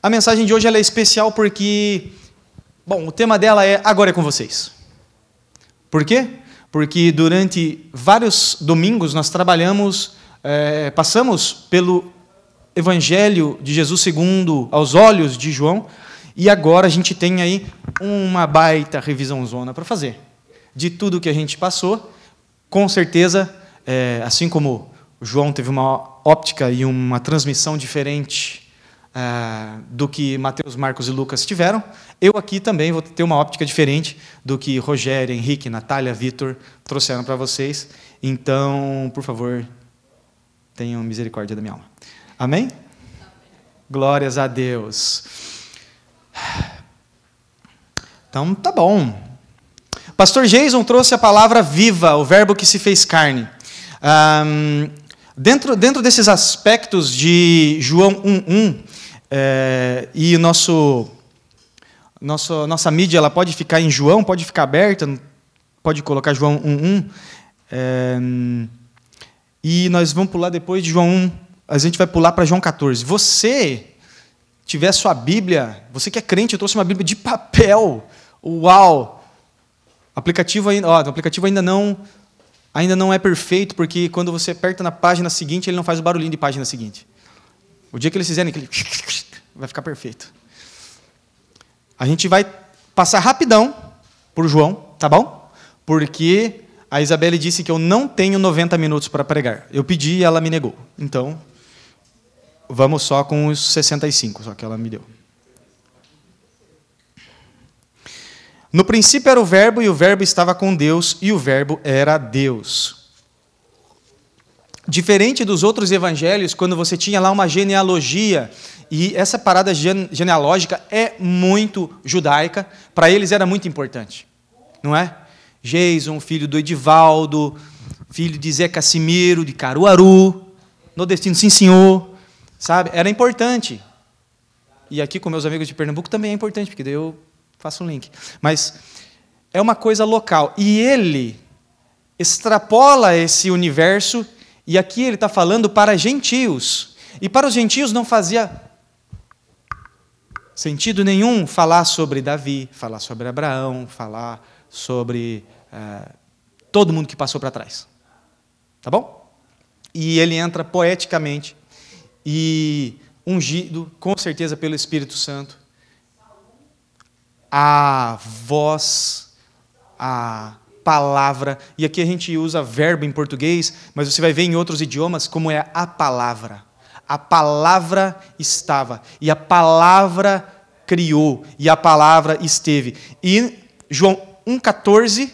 A mensagem de hoje é especial porque, bom, o tema dela é Agora é com vocês. Por quê? Porque durante vários domingos nós trabalhamos, é, passamos pelo Evangelho de Jesus segundo aos olhos de João, e agora a gente tem aí uma baita revisão zona para fazer. De tudo que a gente passou, com certeza, é, assim como João teve uma óptica e uma transmissão diferente é, do que Mateus, Marcos e Lucas tiveram, eu aqui também vou ter uma óptica diferente do que Rogério, Henrique, Natália, Vitor trouxeram para vocês. Então, por favor, tenham misericórdia da minha alma. Amém? Amém? Glórias a Deus. Então, tá bom. Pastor Jason trouxe a palavra viva, o verbo que se fez carne. Um, dentro, dentro desses aspectos de João 1.1, é, e nosso, nosso, nossa mídia ela pode ficar em João, pode ficar aberta, pode colocar João 1.1, é, e nós vamos pular depois de João 1, a gente vai pular para João 14. Você tiver sua Bíblia, você que é crente, eu trouxe uma Bíblia de papel. Uau! Aplicativo ainda, ó, aplicativo ainda não ainda não é perfeito, porque quando você aperta na página seguinte, ele não faz o barulhinho de página seguinte. O dia que eles fizerem aquele vai ficar perfeito. A gente vai passar rapidão por João, tá bom? Porque a Isabelle disse que eu não tenho 90 minutos para pregar. Eu pedi e ela me negou. Então, Vamos só com os 65, só que ela me deu. No princípio era o Verbo, e o Verbo estava com Deus, e o Verbo era Deus. Diferente dos outros evangelhos, quando você tinha lá uma genealogia, e essa parada genealógica é muito judaica, para eles era muito importante, não é? Jason, filho do Edivaldo, filho de Zé Cassimiro, de Caruaru, no destino, sim senhor, Sabe? Era importante. E aqui com meus amigos de Pernambuco também é importante, porque daí eu faço um link. Mas é uma coisa local. E ele extrapola esse universo, e aqui ele está falando para gentios. E para os gentios não fazia sentido nenhum falar sobre Davi, falar sobre Abraão, falar sobre é, todo mundo que passou para trás. Tá bom? E ele entra poeticamente e ungido, com certeza, pelo Espírito Santo. A voz, a palavra, e aqui a gente usa verbo em português, mas você vai ver em outros idiomas como é a palavra. A palavra estava, e a palavra criou, e a palavra esteve. E João 1,14,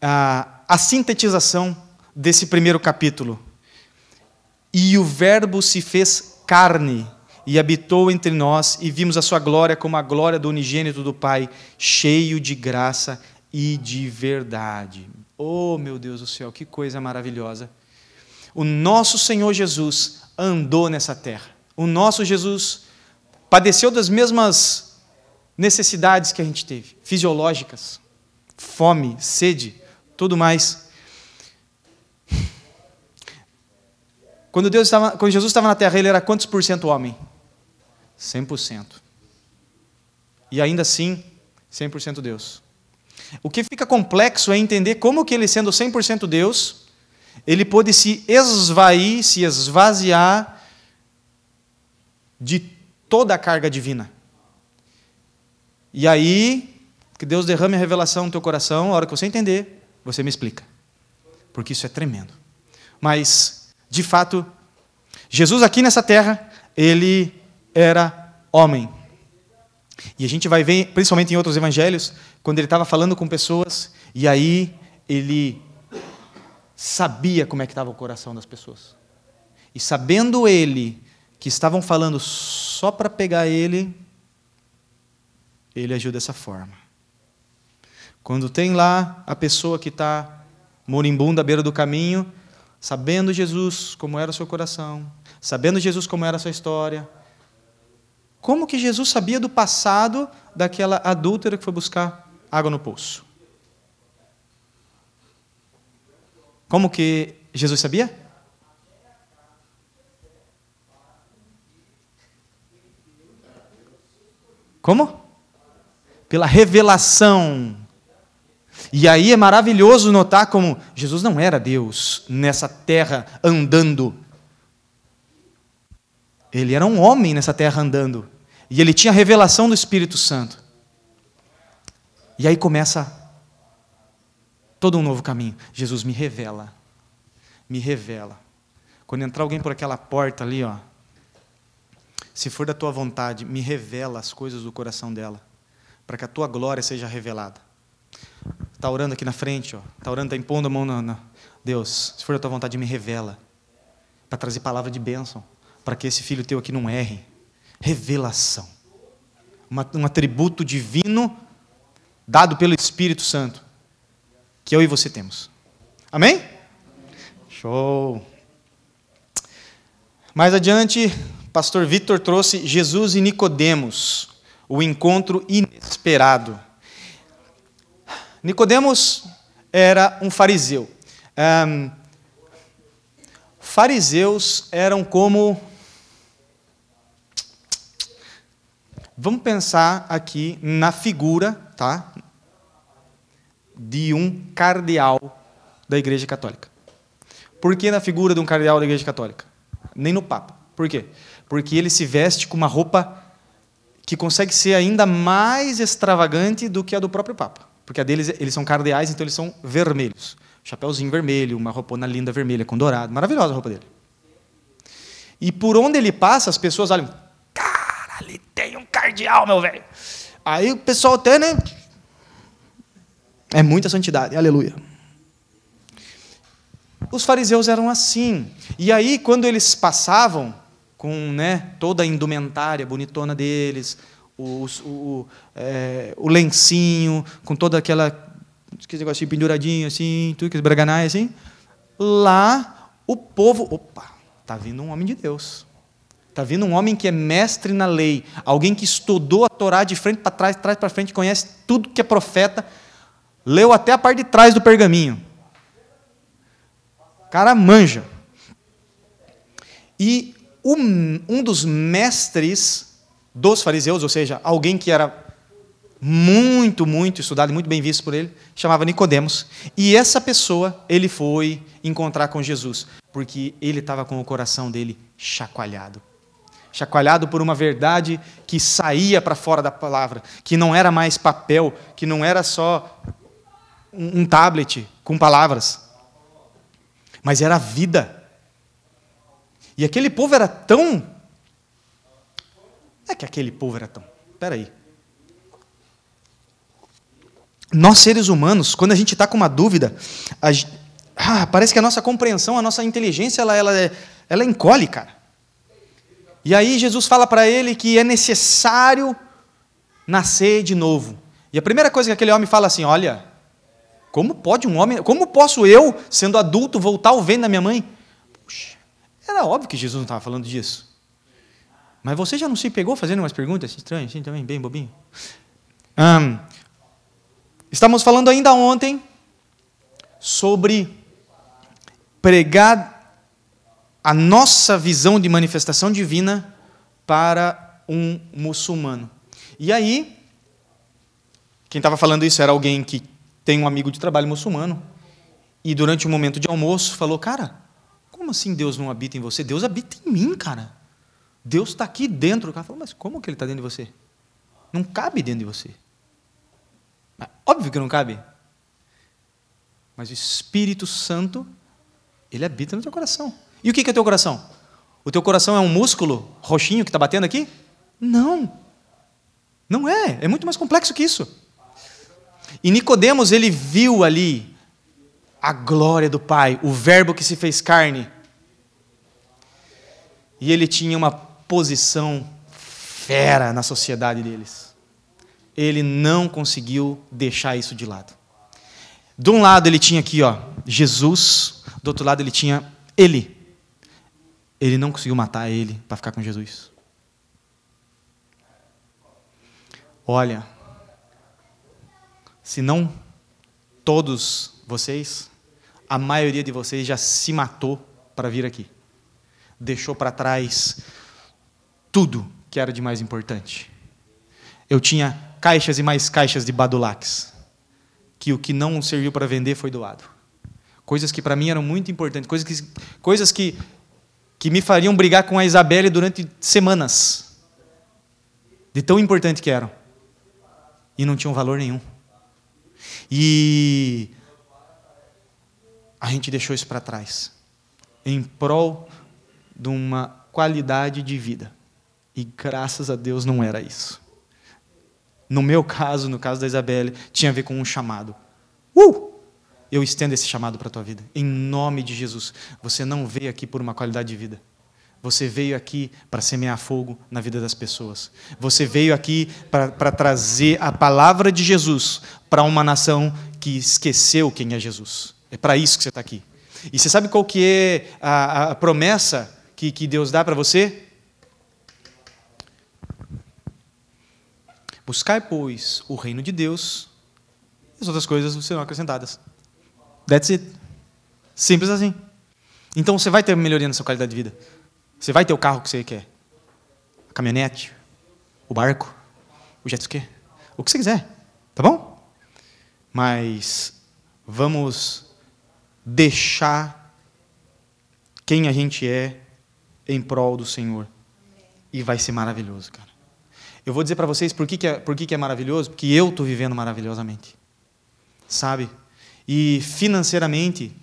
a sintetização desse primeiro capítulo. E o Verbo se fez carne e habitou entre nós, e vimos a sua glória como a glória do unigênito do Pai, cheio de graça e de verdade. Oh, meu Deus do céu, que coisa maravilhosa! O nosso Senhor Jesus andou nessa terra. O nosso Jesus padeceu das mesmas necessidades que a gente teve, fisiológicas, fome, sede, tudo mais. Quando, Deus estava, quando Jesus estava na terra, ele era quantos por cento homem? 100%. E ainda assim, 100% Deus. O que fica complexo é entender como que ele, sendo 100% Deus, ele pôde se esvair, se esvaziar de toda a carga divina. E aí, que Deus derrame a revelação no teu coração, a hora que você entender, você me explica. Porque isso é tremendo. Mas de fato, Jesus aqui nessa terra, ele era homem. E a gente vai ver, principalmente em outros evangelhos, quando ele estava falando com pessoas, e aí ele sabia como é que estava o coração das pessoas. E sabendo ele que estavam falando só para pegar ele, ele agiu dessa forma. Quando tem lá a pessoa que está moribunda à beira do caminho, sabendo Jesus como era o seu coração, sabendo Jesus como era a sua história. Como que Jesus sabia do passado daquela adúltera que foi buscar água no poço? Como que Jesus sabia? Como? Pela revelação. E aí é maravilhoso notar como Jesus não era Deus nessa terra andando. Ele era um homem nessa terra andando. E ele tinha a revelação do Espírito Santo. E aí começa todo um novo caminho. Jesus me revela. Me revela. Quando entrar alguém por aquela porta ali, ó, se for da tua vontade, me revela as coisas do coração dela, para que a tua glória seja revelada. Está orando aqui na frente, ó. Está orando, está impondo a mão na, na. Deus, se for da tua vontade, me revela. Para trazer palavra de bênção. Para que esse filho teu aqui não erre. Revelação. Um atributo divino dado pelo Espírito Santo. Que eu e você temos. Amém? Show. Mais adiante, pastor Vitor trouxe Jesus e Nicodemos, o encontro inesperado. Nicodemos era um fariseu. Um, fariseus eram como. Vamos pensar aqui na figura, tá? De um cardeal da Igreja Católica. Por que na figura de um cardeal da Igreja Católica? Nem no Papa. Por quê? Porque ele se veste com uma roupa que consegue ser ainda mais extravagante do que a do próprio Papa. Porque a deles, eles são cardeais, então eles são vermelhos. Chapeuzinho vermelho, uma roupona linda vermelha com dourado. Maravilhosa a roupa dele. E por onde ele passa, as pessoas olham. Cara, ali tem um cardeal, meu velho. Aí o pessoal até, né? É muita santidade, aleluia. Os fariseus eram assim. E aí, quando eles passavam com né, toda a indumentária bonitona deles, o, o, é, o lencinho, com toda aquela. aquele negocinho penduradinho assim, tudo que braganai assim. Lá, o povo. Opa, está vindo um homem de Deus. Está vindo um homem que é mestre na lei, alguém que estudou a Torá de frente para trás, trás para frente, conhece tudo que é profeta, leu até a parte de trás do pergaminho. Cara manja. E um, um dos mestres dos fariseus, ou seja, alguém que era muito, muito estudado e muito bem visto por ele, chamava Nicodemos. E essa pessoa, ele foi encontrar com Jesus, porque ele estava com o coração dele chacoalhado. Chacoalhado por uma verdade que saía para fora da palavra, que não era mais papel, que não era só um tablet com palavras, mas era a vida. E aquele povo era tão é que aquele povo era tão. Espera aí. Nós, seres humanos, quando a gente está com uma dúvida, a, ah, parece que a nossa compreensão, a nossa inteligência, ela, ela, é, ela encolhe, cara. E aí Jesus fala para ele que é necessário nascer de novo. E a primeira coisa que aquele homem fala assim: olha, como pode um homem, como posso eu, sendo adulto, voltar ao ventre da minha mãe? Puxa, era óbvio que Jesus não estava falando disso. Mas você já não se pegou fazendo umas perguntas estranhas, assim também, bem bobinho? Um, estamos falando ainda ontem sobre pregar a nossa visão de manifestação divina para um muçulmano. E aí, quem estava falando isso era alguém que tem um amigo de trabalho muçulmano, e durante um momento de almoço falou: Cara, como assim Deus não habita em você? Deus habita em mim, cara. Deus está aqui dentro. O cara falou, mas como que ele está dentro de você? Não cabe dentro de você. Óbvio que não cabe. Mas o Espírito Santo, ele habita no teu coração. E o que é teu coração? O teu coração é um músculo roxinho que está batendo aqui? Não. Não é. É muito mais complexo que isso. E Nicodemos, ele viu ali a glória do Pai, o verbo que se fez carne. E ele tinha uma posição fera na sociedade deles. Ele não conseguiu deixar isso de lado. De um lado ele tinha aqui, ó, Jesus, do outro lado ele tinha ele. Ele não conseguiu matar ele para ficar com Jesus. Olha, se não todos vocês, a maioria de vocês já se matou para vir aqui. Deixou para trás tudo que era de mais importante. eu tinha caixas e mais caixas de Badulax, que o que não serviu para vender foi doado. Coisas que para mim eram muito importantes, coisas que, coisas que, que me fariam brigar com a Isabelle durante semanas, de tão importante que eram, e não tinham valor nenhum. E a gente deixou isso para trás, em prol de uma qualidade de vida. E graças a Deus não era isso. No meu caso, no caso da Isabelle, tinha a ver com um chamado. Uh! Eu estendo esse chamado para a tua vida. Em nome de Jesus. Você não veio aqui por uma qualidade de vida. Você veio aqui para semear fogo na vida das pessoas. Você veio aqui para trazer a palavra de Jesus para uma nação que esqueceu quem é Jesus. É para isso que você está aqui. E você sabe qual que é a, a promessa que, que Deus dá para você? Buscai, pois, o reino de Deus, e as outras coisas serão acrescentadas. That's it. Simples assim. Então você vai ter melhoria na sua qualidade de vida. Você vai ter o carro que você quer. A caminhonete, o barco, o jet ski, o que você quiser. Tá bom? Mas vamos deixar quem a gente é em prol do Senhor. E vai ser maravilhoso, cara. Eu vou dizer para vocês por que, que, é, por que, que é maravilhoso, porque eu estou vivendo maravilhosamente. Sabe? E financeiramente,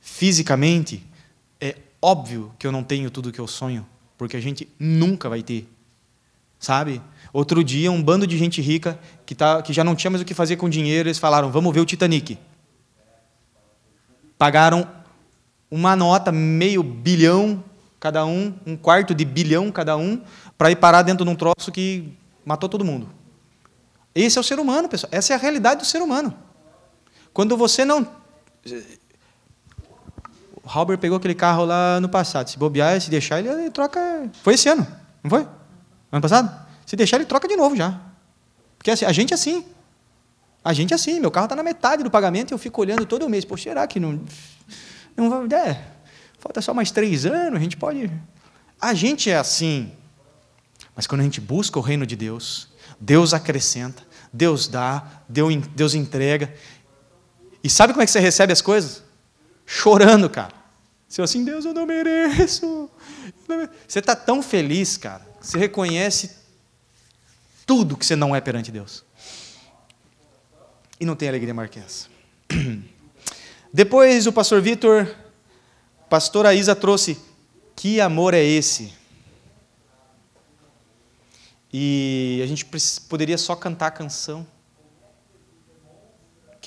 fisicamente, é óbvio que eu não tenho tudo que eu sonho, porque a gente nunca vai ter. Sabe? Outro dia, um bando de gente rica que, tá, que já não tinha mais o que fazer com dinheiro, eles falaram: vamos ver o Titanic. Pagaram uma nota, meio bilhão cada um, um quarto de bilhão cada um, para ir parar dentro de um troço que matou todo mundo. Esse é o ser humano, pessoal. Essa é a realidade do ser humano. Quando você não. O Halber pegou aquele carro lá no passado. Se bobear, se deixar, ele troca. Foi esse ano, não foi? Ano passado? Se deixar, ele troca de novo já. Porque assim, a gente é assim. A gente é assim. Meu carro está na metade do pagamento e eu fico olhando todo mês. Pô, será que não. Não vai. É, falta só mais três anos, a gente pode. A gente é assim. Mas quando a gente busca o reino de Deus, Deus acrescenta, Deus dá, Deus entrega. E sabe como é que você recebe as coisas? Chorando, cara. Você assim, Deus, eu não mereço. Você está tão feliz, cara. Você reconhece tudo que você não é perante Deus. E não tem alegria maior que essa. Depois o pastor Vitor, pastora Isa trouxe: Que amor é esse? E a gente poderia só cantar a canção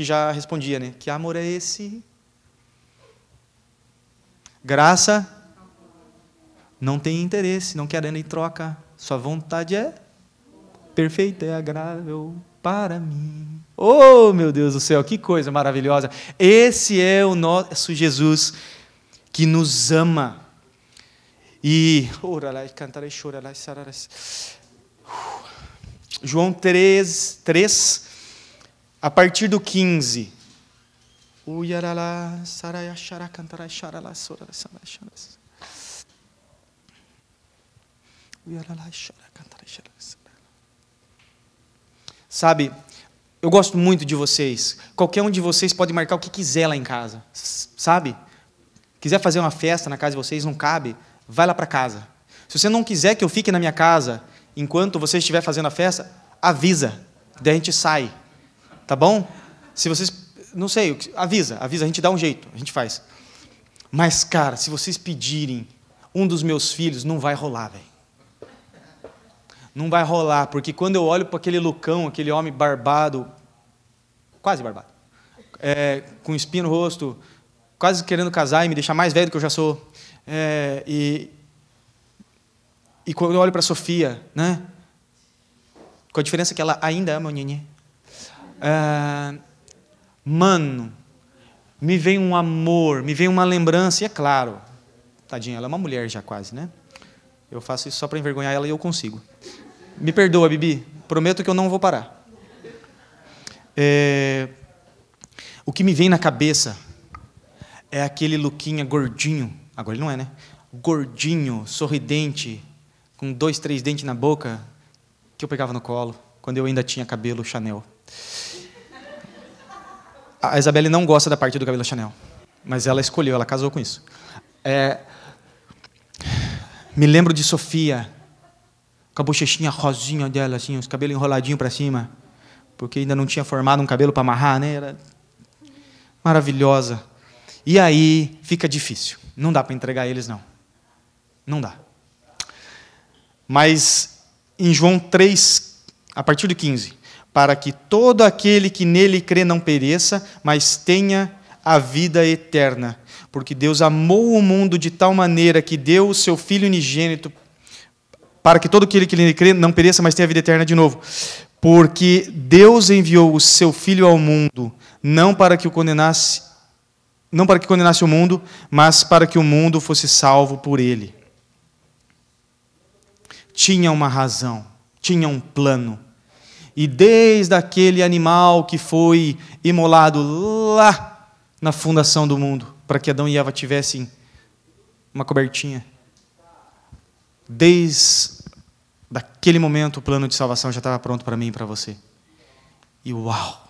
que já respondia, né? Que amor é esse? Graça não tem interesse, não quer nem troca. Sua vontade é perfeita, é agradável para mim. Oh, meu Deus do céu, que coisa maravilhosa. Esse é o nosso Jesus que nos ama. E João 3, 3, a partir do 15. Sabe, eu gosto muito de vocês. Qualquer um de vocês pode marcar o que quiser lá em casa. Sabe? Quiser fazer uma festa na casa de vocês, não cabe, vai lá para casa. Se você não quiser que eu fique na minha casa enquanto você estiver fazendo a festa, avisa. Daí a gente sai. Tá bom? Se vocês. Não sei, avisa, avisa, a gente dá um jeito, a gente faz. Mas, cara, se vocês pedirem um dos meus filhos, não vai rolar, velho. Não vai rolar, porque quando eu olho para aquele Lucão, aquele homem barbado, quase barbado, é, com espinho no rosto, quase querendo casar e me deixar mais velho do que eu já sou, é, e, e quando eu olho para Sofia, né? Com a diferença que ela ainda ama o Nhenê. É, mano, me vem um amor, me vem uma lembrança, e é claro, tadinha, ela é uma mulher já quase, né? Eu faço isso só para envergonhar ela e eu consigo. Me perdoa, Bibi, prometo que eu não vou parar. É, o que me vem na cabeça é aquele Luquinha gordinho, agora ele não é, né? Gordinho, sorridente, com dois, três dentes na boca, que eu pegava no colo, quando eu ainda tinha cabelo Chanel. A Isabelle não gosta da parte do cabelo Chanel, mas ela escolheu, ela casou com isso. É, me lembro de Sofia, com a bochechinha rosinha dela, assim, os cabelos enroladinhos para cima, porque ainda não tinha formado um cabelo para amarrar, né? Era maravilhosa. E aí fica difícil. Não dá para entregar eles, não. Não dá. Mas em João 3, a partir do 15, para que todo aquele que nele crê não pereça, mas tenha a vida eterna. Porque Deus amou o mundo de tal maneira que deu o seu Filho unigênito, para que todo aquele que nele crê não pereça, mas tenha a vida eterna de novo. Porque Deus enviou o seu Filho ao mundo, não para que o condenasse, não para que condenasse o mundo, mas para que o mundo fosse salvo por ele. Tinha uma razão, tinha um plano. E desde aquele animal que foi imolado lá na fundação do mundo, para que Adão e Eva tivessem uma cobertinha, desde daquele momento o plano de salvação já estava pronto para mim e para você. E uau!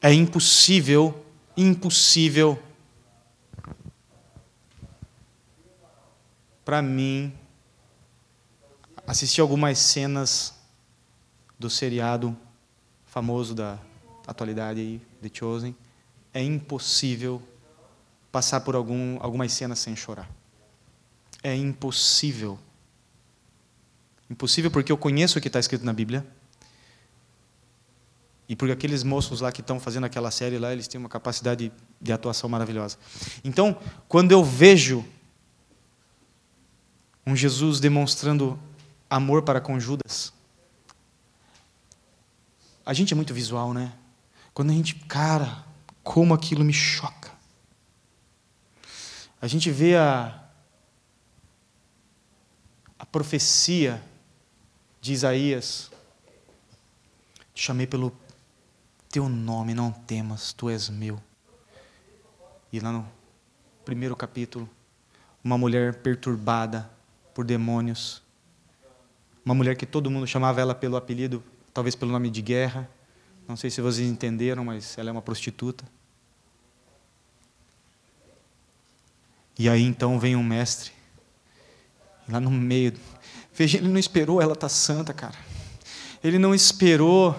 É impossível, impossível para mim assistir algumas cenas do seriado famoso da atualidade aí, The Chosen. É impossível passar por algum, algumas cenas sem chorar. É impossível. Impossível porque eu conheço o que está escrito na Bíblia. E porque aqueles moços lá que estão fazendo aquela série lá, eles têm uma capacidade de atuação maravilhosa. Então, quando eu vejo um Jesus demonstrando amor para com Judas, a gente é muito visual, né? Quando a gente, cara, como aquilo me choca. A gente vê a a profecia de Isaías. Te chamei pelo teu nome, não temas, tu és meu. E lá no primeiro capítulo, uma mulher perturbada por demônios, uma mulher que todo mundo chamava ela pelo apelido, talvez pelo nome de guerra. Não sei se vocês entenderam, mas ela é uma prostituta. E aí então vem um mestre, lá no meio. Veja, ele não esperou ela estar tá santa, cara. Ele não esperou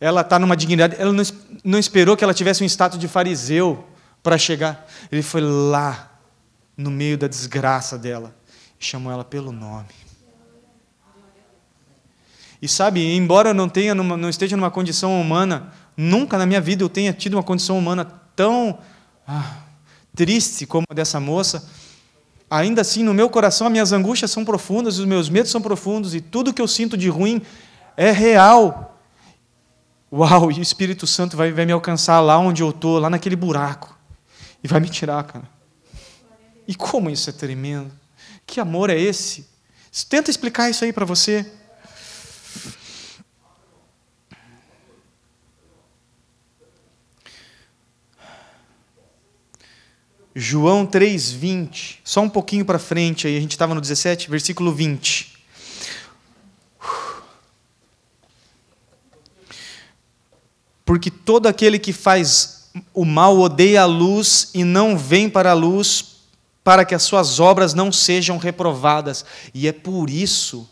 ela está numa dignidade. Ela não, não esperou que ela tivesse um status de fariseu para chegar. Ele foi lá, no meio da desgraça dela, e chamou ela pelo nome. E sabe, embora eu não, tenha numa, não esteja numa condição humana, nunca na minha vida eu tenha tido uma condição humana tão ah, triste como a dessa moça, ainda assim, no meu coração, as minhas angústias são profundas, os meus medos são profundos, e tudo que eu sinto de ruim é real. Uau, e o Espírito Santo vai, vai me alcançar lá onde eu estou, lá naquele buraco. E vai me tirar, cara. E como isso é tremendo? Que amor é esse? Tenta explicar isso aí para você. João 3:20, só um pouquinho para frente aí, a gente estava no 17, versículo 20. porque todo aquele que faz o mal odeia a luz e não vem para a luz para que as suas obras não sejam reprovadas. E é por isso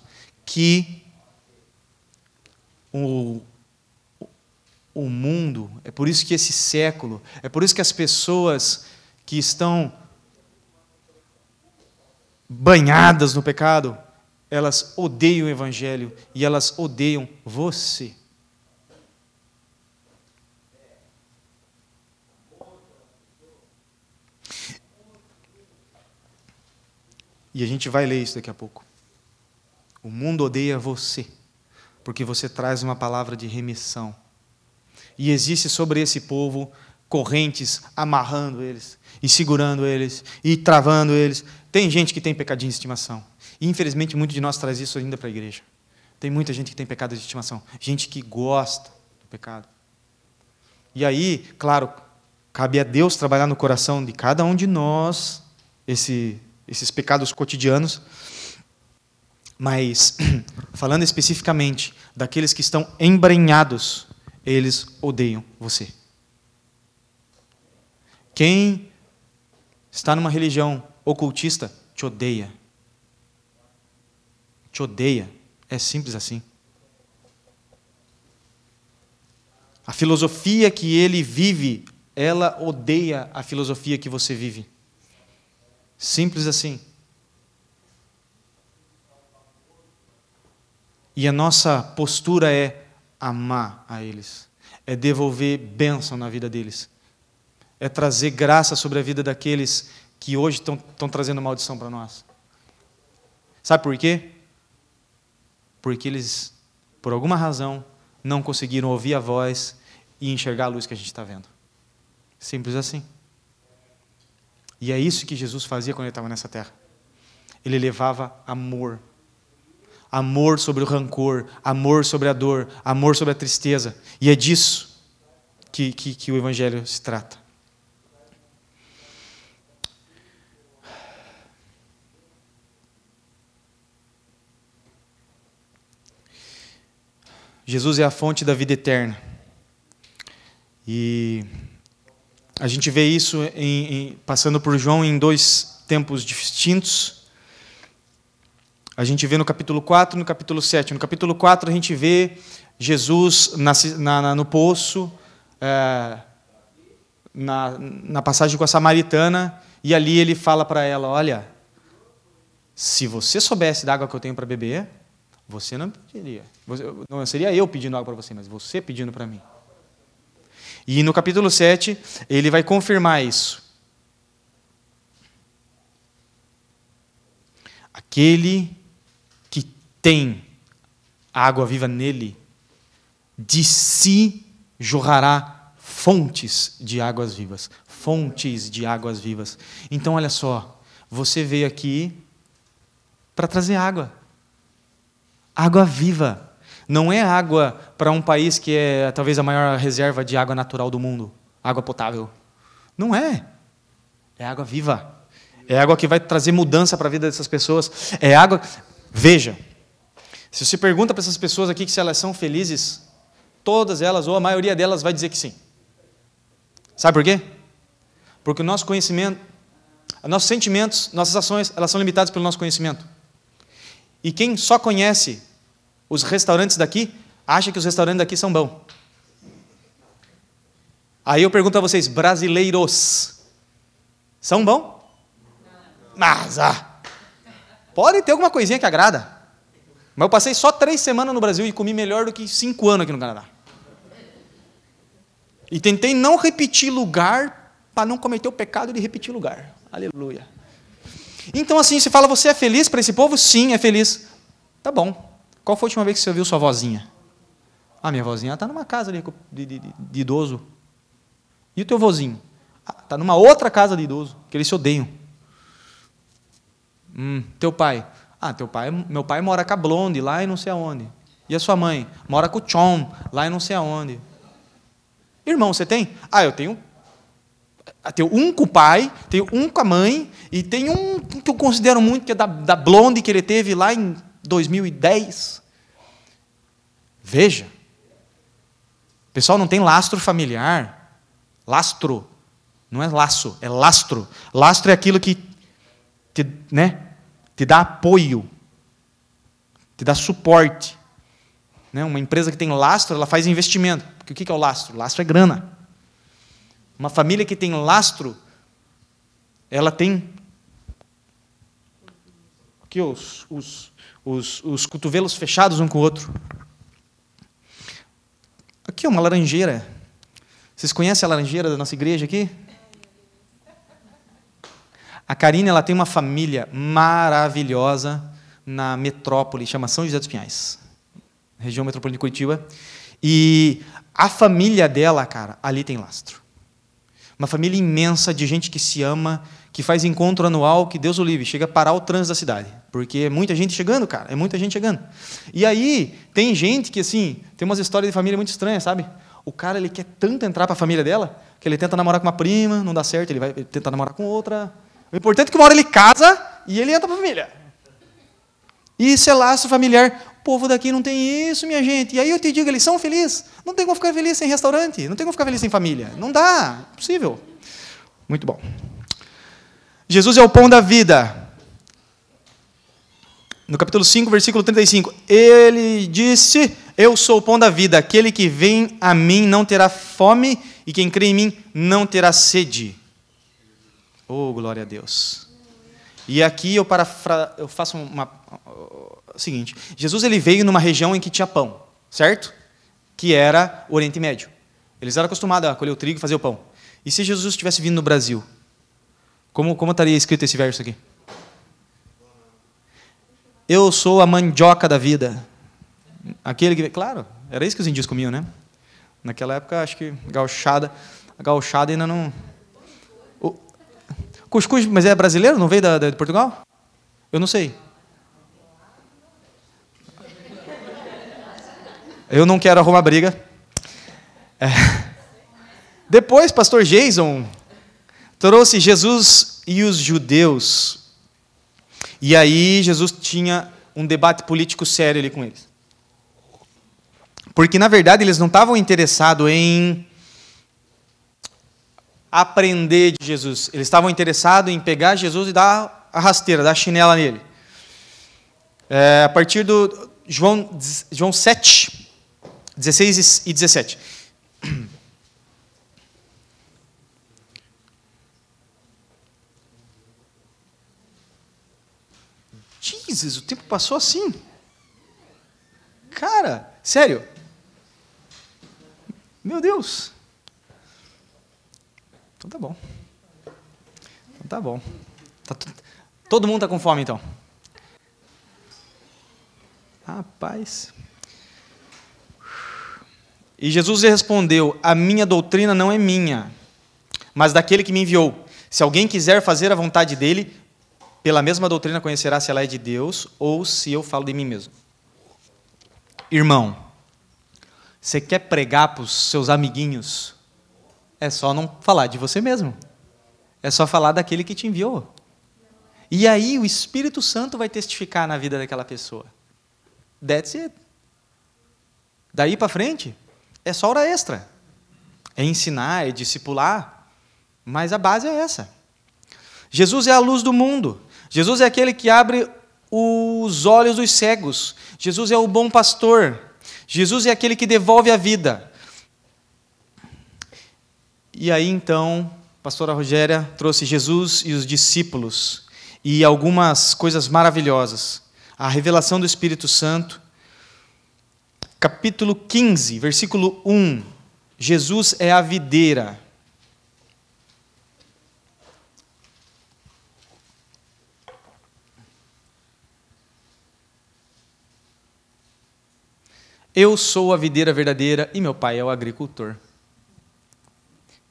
que o, o mundo, é por isso que esse século, é por isso que as pessoas que estão banhadas no pecado, elas odeiam o Evangelho e elas odeiam você. E a gente vai ler isso daqui a pouco. O mundo odeia você, porque você traz uma palavra de remissão. E existe sobre esse povo correntes amarrando eles, e segurando eles, e travando eles. Tem gente que tem pecadinho de estimação. E infelizmente muito de nós traz isso ainda para a igreja. Tem muita gente que tem pecado de estimação, gente que gosta do pecado. E aí, claro, cabe a Deus trabalhar no coração de cada um de nós esse esses pecados cotidianos. Mas, falando especificamente daqueles que estão embrenhados, eles odeiam você. Quem está numa religião ocultista te odeia. Te odeia. É simples assim. A filosofia que ele vive, ela odeia a filosofia que você vive. Simples assim. E a nossa postura é amar a eles, é devolver bênção na vida deles, é trazer graça sobre a vida daqueles que hoje estão, estão trazendo maldição para nós. Sabe por quê? Porque eles, por alguma razão, não conseguiram ouvir a voz e enxergar a luz que a gente está vendo. Simples assim. E é isso que Jesus fazia quando ele estava nessa terra. Ele levava amor amor sobre o rancor, amor sobre a dor, amor sobre a tristeza. E é disso que, que, que o Evangelho se trata. Jesus é a fonte da vida eterna. E a gente vê isso em, em, passando por João em dois tempos distintos. A gente vê no capítulo 4 e no capítulo 7. No capítulo 4 a gente vê Jesus na, na, no poço, é, na, na passagem com a samaritana, e ali ele fala para ela: Olha, se você soubesse da água que eu tenho para beber, você não pediria. Não seria eu pedindo água para você, mas você pedindo para mim. E no capítulo 7, ele vai confirmar isso. Aquele tem água viva nele, de si jorrará fontes de águas vivas. Fontes de águas vivas. Então, olha só, você veio aqui para trazer água. Água viva. Não é água para um país que é talvez a maior reserva de água natural do mundo água potável. Não é. É água viva. É água que vai trazer mudança para a vida dessas pessoas. É água. Veja, se você pergunta para essas pessoas aqui se elas são felizes, todas elas, ou a maioria delas, vai dizer que sim. Sabe por quê? Porque o nosso conhecimento, nossos sentimentos, nossas ações, elas são limitadas pelo nosso conhecimento. E quem só conhece os restaurantes daqui, acha que os restaurantes daqui são bons. Aí eu pergunto a vocês, brasileiros, são bons? Mas, ah, pode ter alguma coisinha que agrada. Mas eu passei só três semanas no Brasil e comi melhor do que cinco anos aqui no Canadá. E tentei não repetir lugar para não cometer o pecado de repetir lugar. Aleluia. Então, assim, você fala, você é feliz para esse povo? Sim, é feliz. Tá bom. Qual foi a última vez que você ouviu sua vozinha? Ah, minha vozinha está numa casa de, de, de, de, idoso. E o teu vozinho? Está ah, numa outra casa de idoso, que eles se odeiam. Hum, teu pai? Ah, teu pai, meu pai mora com a Blonde, lá e não sei aonde. E a sua mãe? Mora com o Chom, lá e não sei aonde. Irmão, você tem? Ah, eu tenho. Eu tenho um com o pai, tenho um com a mãe, e tem um que eu considero muito, que é da, da Blonde que ele teve lá em 2010. Veja. O pessoal não tem lastro familiar. Lastro. Não é laço, é lastro. Lastro é aquilo que, que né, te dá apoio, te dá suporte. Né? Uma empresa que tem lastro, ela faz investimento. Porque o que é o lastro? Lastro é grana. Uma família que tem lastro, ela tem aqui os, os, os, os cotovelos fechados um com o outro. Aqui uma laranjeira. Vocês conhecem a laranjeira da nossa igreja aqui? A Karine ela tem uma família maravilhosa na metrópole, chama São José dos Pinhais, região metropolitana de Curitiba. E a família dela, cara, ali tem lastro. Uma família imensa de gente que se ama, que faz encontro anual, que Deus o livre, chega a parar o trânsito da cidade. Porque é muita gente chegando, cara, é muita gente chegando. E aí, tem gente que, assim, tem umas histórias de família muito estranhas, sabe? O cara, ele quer tanto entrar para a família dela, que ele tenta namorar com uma prima, não dá certo, ele vai tentar namorar com outra, o importante é que uma hora ele casa e ele entra para a família. E isso é laço familiar. Povo daqui não tem isso, minha gente. E aí eu te digo, eles são felizes. Não tem como ficar feliz sem restaurante. Não tem como ficar feliz sem família. Não dá. Impossível. Muito bom. Jesus é o pão da vida. No capítulo 5, versículo 35. Ele disse: Eu sou o pão da vida. Aquele que vem a mim não terá fome, e quem crê em mim não terá sede. Oh, glória a Deus. E aqui eu, parafra... eu faço uma. O seguinte: Jesus ele veio numa região em que tinha pão, certo? Que era o Oriente Médio. Eles eram acostumados a colher o trigo e fazer o pão. E se Jesus tivesse vindo no Brasil? Como, como estaria escrito esse verso aqui? Eu sou a mandioca da vida. Aquele que. Claro, era isso que os índios comiam, né? Naquela época, acho que gauchada, a gauchada ainda não. O cuscuz, mas é brasileiro? Não veio da, da, de Portugal? Eu não sei. Eu não quero arrumar briga. É. Depois, pastor Jason trouxe Jesus e os judeus e aí Jesus tinha um debate político sério ali com eles. Porque, na verdade, eles não estavam interessados em aprender de Jesus. Eles estavam interessados em pegar Jesus e dar a rasteira, dar a chinela nele. É, a partir do João, João 7, 16 e 17. Jesus, o tempo passou assim. Cara, sério. Meu Deus. Então tá bom. Então tá bom. Tá Todo mundo está com fome então. Rapaz. E Jesus respondeu: A minha doutrina não é minha, mas daquele que me enviou. Se alguém quiser fazer a vontade dele, pela mesma doutrina conhecerá se ela é de Deus ou se eu falo de mim mesmo. Irmão, você quer pregar para os seus amiguinhos? É só não falar de você mesmo. É só falar daquele que te enviou. E aí o Espírito Santo vai testificar na vida daquela pessoa. That's it. Daí para frente, é só hora extra. É ensinar, é discipular. Mas a base é essa. Jesus é a luz do mundo. Jesus é aquele que abre os olhos dos cegos. Jesus é o bom pastor. Jesus é aquele que devolve a vida. E aí então, a pastora Rogéria trouxe Jesus e os discípulos e algumas coisas maravilhosas. A revelação do Espírito Santo. Capítulo 15, versículo 1. Jesus é a videira. Eu sou a videira verdadeira e meu pai é o agricultor.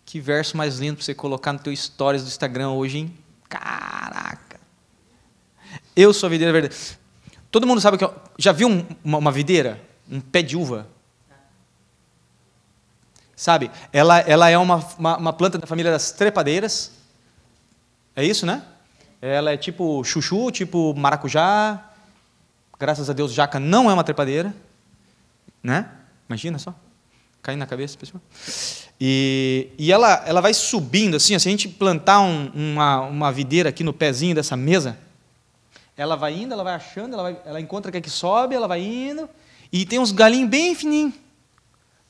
Que verso mais lindo para você colocar no teu stories do Instagram hoje, hein? Caraca! Eu sou a videira verdadeira. Todo mundo sabe que eu, já viu um, uma, uma, videira, um pé de uva? Sabe? Ela, ela é uma, uma, uma planta da família das trepadeiras. É isso, né? Ela é tipo chuchu, tipo maracujá. Graças a Deus, jaca não é uma trepadeira. Né? Imagina só. Caindo na cabeça, pessoal. E, e ela, ela vai subindo assim, se a gente plantar um, uma, uma videira aqui no pezinho dessa mesa, ela vai indo, ela vai achando, ela, vai, ela encontra que, é que sobe, ela vai indo, e tem uns galinhos bem fininhos,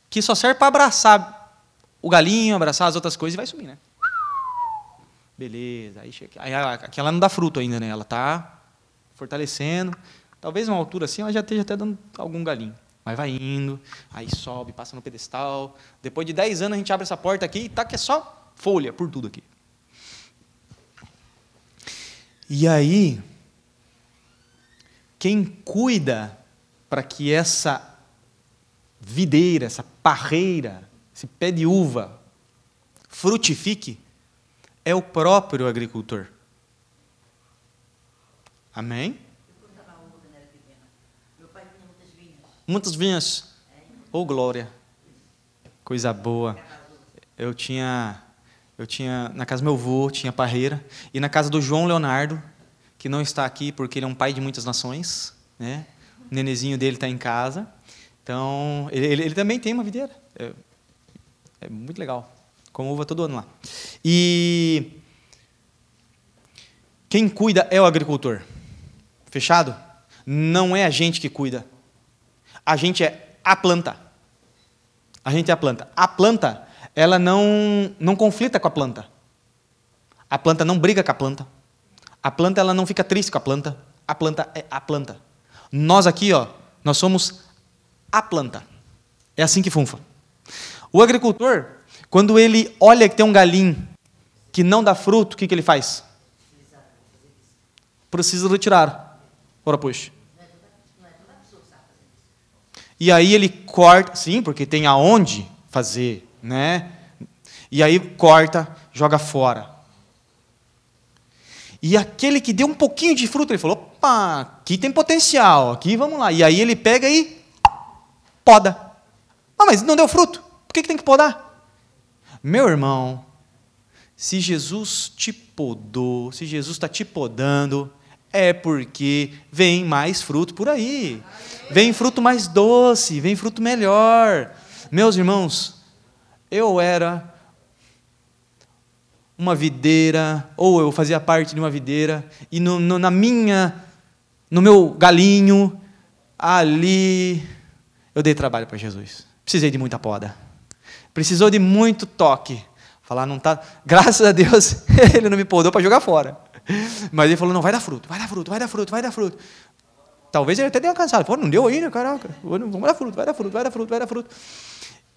que só serve para abraçar o galinho, abraçar as outras coisas e vai subir, né? Beleza, aí chega. Aí, aqui ela não dá fruto ainda, né? Ela está fortalecendo. Talvez uma altura assim ela já esteja até dando algum galinho. Mas vai indo, aí sobe, passa no pedestal. Depois de 10 anos a gente abre essa porta aqui e tá que é só folha por tudo aqui. E aí, quem cuida para que essa videira, essa parreira, esse pé de uva frutifique, é o próprio agricultor. Amém? Muitas vinhas. Oh, glória. Coisa boa. Eu tinha, eu tinha na casa do meu avô, tinha parreira, e na casa do João Leonardo, que não está aqui porque ele é um pai de muitas nações, né? O nenezinho dele está em casa. Então, ele, ele, ele, também tem uma videira. É, é muito legal. Com uva todo ano lá. E quem cuida é o agricultor. Fechado? Não é a gente que cuida. A gente é a planta. A gente é a planta. A planta, ela não, não conflita com a planta. A planta não briga com a planta. A planta ela não fica triste com a planta. A planta é a planta. Nós aqui, ó, nós somos a planta. É assim que funfa. O agricultor, quando ele olha que tem um galinho que não dá fruto, o que, que ele faz? Precisa retirar. Ora, puxa. E aí ele corta, sim, porque tem aonde fazer, né? E aí corta, joga fora. E aquele que deu um pouquinho de fruto, ele falou: opa, aqui tem potencial, aqui vamos lá. E aí ele pega e poda. Ah, mas não deu fruto, por que, que tem que podar? Meu irmão, se Jesus te podou, se Jesus está te podando, é porque vem mais fruto por aí. Vem fruto mais doce, vem fruto melhor. Meus irmãos, eu era uma videira, ou eu fazia parte de uma videira, e no, no, na minha, no meu galinho, ali, eu dei trabalho para Jesus. Precisei de muita poda. Precisou de muito toque. Falar, não tá. Graças a Deus, ele não me podou para jogar fora. Mas ele falou: não, vai dar fruto, vai dar fruto, vai dar fruto, vai dar fruto. Talvez ele até tenha cansado. Pô, não deu ainda, caraca. Vamos dar fruto, vai dar fruto, vai dar fruto, vai dar fruto.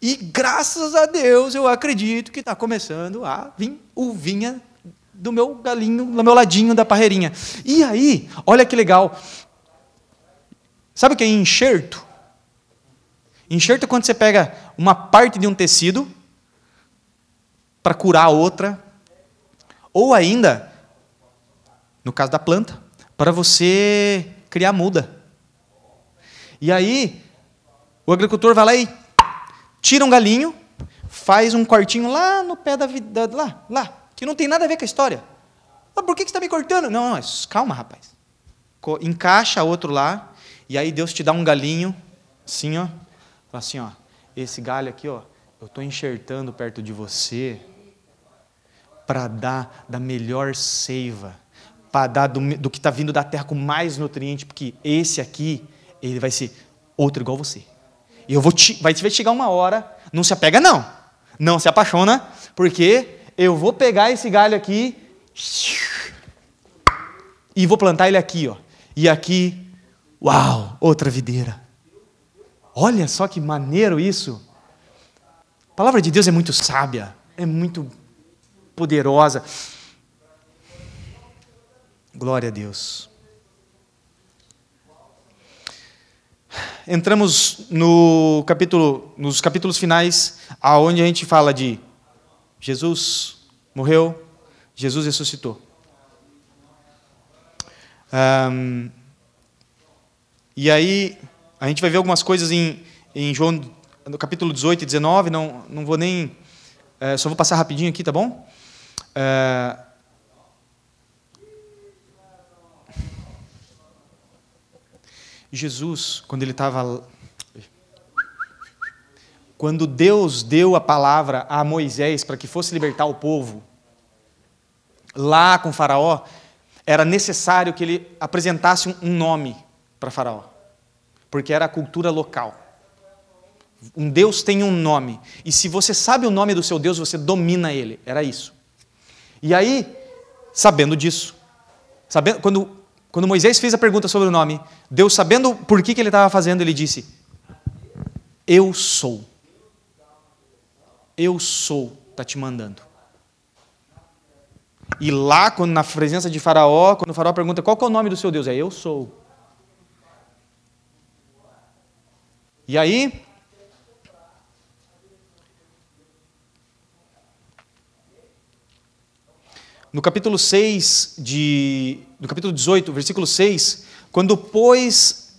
E graças a Deus eu acredito que está começando a vir uvinha do meu galinho, do meu ladinho da parreirinha. E aí, olha que legal. Sabe o que é enxerto? Enxerto é quando você pega uma parte de um tecido para curar a outra, ou ainda no caso da planta, para você criar muda. E aí, o agricultor vai lá e tira um galinho, faz um cortinho lá no pé da vida, lá, lá, que não tem nada a ver com a história. Ah, por que você está me cortando? Não, não, calma, rapaz. Encaixa outro lá, e aí Deus te dá um galinho, assim, ó. Assim, ó. Esse galho aqui, ó, eu estou enxertando perto de você para dar da melhor seiva para dar do, do que está vindo da terra com mais nutriente, porque esse aqui, ele vai ser outro igual você. E eu vou te, vai chegar uma hora, não se apega não, não se apaixona, porque eu vou pegar esse galho aqui e vou plantar ele aqui, ó. E aqui, uau, outra videira. Olha só que maneiro isso. A palavra de Deus é muito sábia, é muito poderosa. Glória a Deus. Entramos no capítulo, nos capítulos finais, aonde a gente fala de Jesus morreu, Jesus ressuscitou. Um, e aí, a gente vai ver algumas coisas em, em João, no capítulo 18 e 19, não, não vou nem. É, só vou passar rapidinho aqui, tá bom? É, Jesus, quando ele estava. Quando Deus deu a palavra a Moisés para que fosse libertar o povo, lá com Faraó, era necessário que ele apresentasse um nome para Faraó, porque era a cultura local. Um Deus tem um nome, e se você sabe o nome do seu Deus, você domina ele. Era isso. E aí, sabendo disso, sabendo, quando quando Moisés fez a pergunta sobre o nome, Deus, sabendo por que, que ele estava fazendo, ele disse: Eu sou. Eu sou, está te mandando. E lá, quando, na presença de Faraó, quando o Faraó pergunta qual é o nome do seu Deus, é Eu sou. E aí, no capítulo 6 de no capítulo 18, versículo 6, quando pois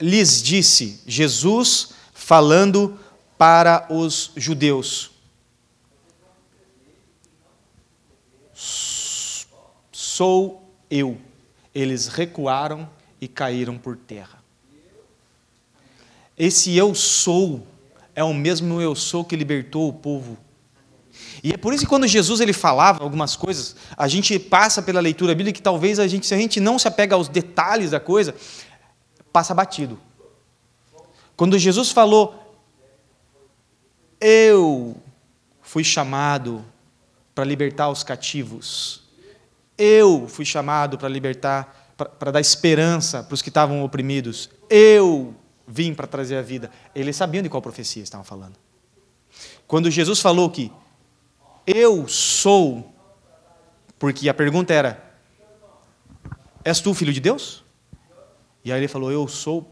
lhes disse Jesus falando para os judeus: Sou eu. Eles recuaram e caíram por terra. Esse eu sou é o mesmo eu sou que libertou o povo. E é por isso que quando Jesus ele falava algumas coisas, a gente passa pela leitura bíblica que talvez a gente, se a gente não se apega aos detalhes da coisa, passa batido. Quando Jesus falou, eu fui chamado para libertar os cativos, eu fui chamado para libertar, para dar esperança para os que estavam oprimidos, eu vim para trazer a vida. Eles sabiam de qual profecia estavam falando. Quando Jesus falou que eu sou, porque a pergunta era: És tu filho de Deus? E aí ele falou: Eu sou.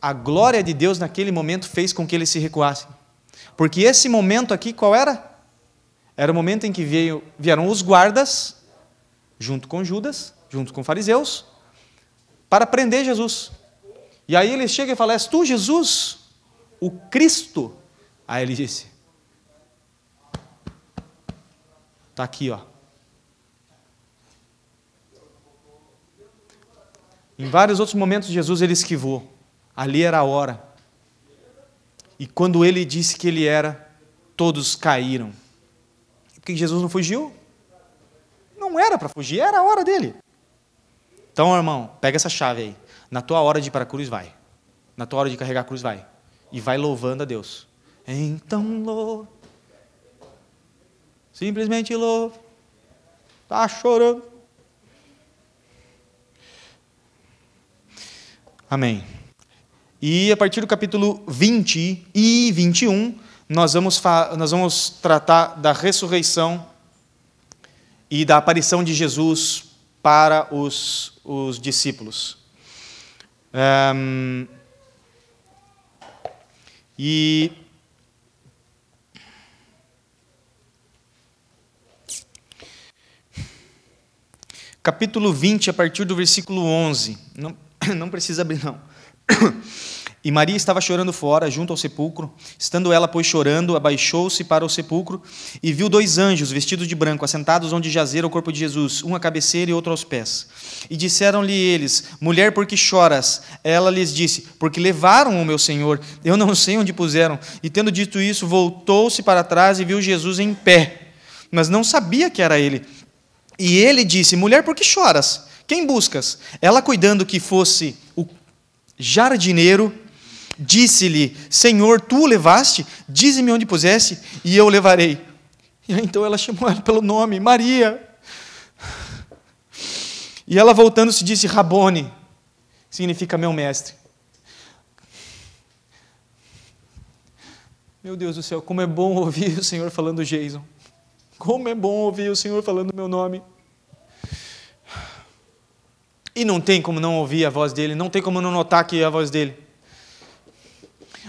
A glória de Deus naquele momento fez com que eles se recuassem. Porque esse momento aqui, qual era? Era o momento em que veio, vieram os guardas, junto com Judas, junto com fariseus, para prender Jesus. E aí ele chega e fala: És tu, Jesus, o Cristo? Aí ele disse: Está aqui, ó. Em vários outros momentos, Jesus ele esquivou. Ali era a hora. E quando ele disse que ele era, todos caíram. Porque Jesus não fugiu? Não era para fugir, era a hora dele. Então, irmão, pega essa chave aí. Na tua hora de ir para a cruz, vai. Na tua hora de carregar a cruz, vai. E vai louvando a Deus. Então louve. Simplesmente louve. Está chorando. Amém. E a partir do capítulo 20 e 21, nós vamos, nós vamos tratar da ressurreição e da aparição de Jesus para os, os discípulos. Um, e capítulo 20, a partir do versículo 11. Não, não precisa abrir, não. E Maria estava chorando fora, junto ao sepulcro. Estando ela, pois, chorando, abaixou-se para o sepulcro e viu dois anjos, vestidos de branco, assentados onde jazera o corpo de Jesus, um à cabeceira e outro aos pés. E disseram-lhe eles: Mulher, por que choras? Ela lhes disse: Porque levaram o meu Senhor, eu não sei onde puseram. E tendo dito isso, voltou-se para trás e viu Jesus em pé, mas não sabia que era ele. E ele disse: Mulher, por que choras? Quem buscas? Ela, cuidando que fosse o jardineiro, Disse-lhe: Senhor, tu o levaste? Dize-me onde pusesse, e eu o levarei. E aí, então ela chamou ela pelo nome, Maria. E ela voltando-se disse: Rabone, significa meu mestre. Meu Deus do céu, como é bom ouvir o Senhor falando Jason. Como é bom ouvir o Senhor falando meu nome. E não tem como não ouvir a voz dele, não tem como não notar que é a voz dele.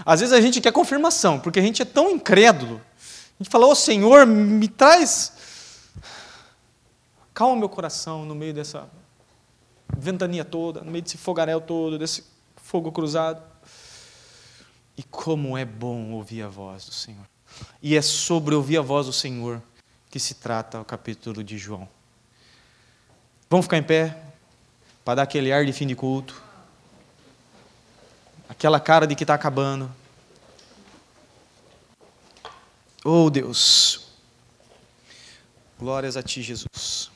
Às vezes a gente quer confirmação, porque a gente é tão incrédulo. A gente fala, ô oh, Senhor, me traz. Calma meu coração no meio dessa ventania toda, no meio desse fogaréu todo, desse fogo cruzado. E como é bom ouvir a voz do Senhor. E é sobre ouvir a voz do Senhor que se trata o capítulo de João. Vamos ficar em pé para dar aquele ar de fim de culto aquela cara de que está acabando. Oh Deus, glórias a Ti, Jesus.